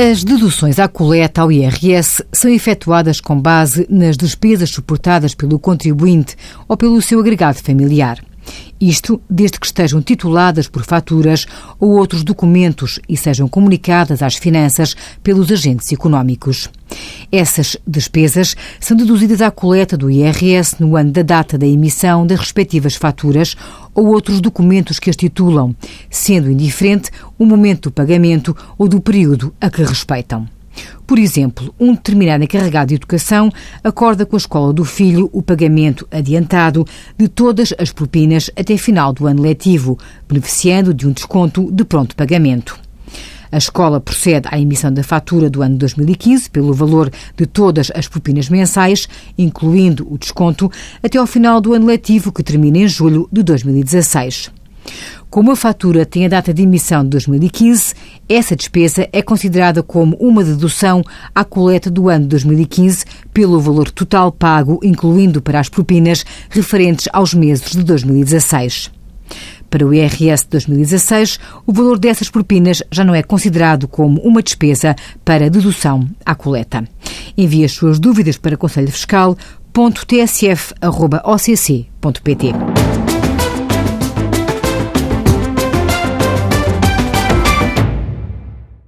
As deduções à coleta ao IRS são efetuadas com base nas despesas suportadas pelo contribuinte ou pelo seu agregado familiar. Isto desde que estejam tituladas por faturas ou outros documentos e sejam comunicadas às finanças pelos agentes económicos. Essas despesas são deduzidas à coleta do IRS no ano da data da emissão das respectivas faturas ou outros documentos que as titulam, sendo indiferente o momento do pagamento ou do período a que respeitam. Por exemplo, um determinado encarregado de educação acorda com a escola do filho o pagamento adiantado de todas as propinas até final do ano letivo, beneficiando de um desconto de pronto pagamento. A escola procede à emissão da fatura do ano 2015 pelo valor de todas as propinas mensais, incluindo o desconto, até ao final do ano letivo, que termina em julho de 2016. Como a fatura tem a data de emissão de 2015, essa despesa é considerada como uma dedução à coleta do ano 2015 pelo valor total pago, incluindo para as propinas referentes aos meses de 2016. Para o IRS de 2016, o valor dessas propinas já não é considerado como uma despesa para dedução à coleta. Envie as suas dúvidas para conselhofiscal.tsf.occ.pt.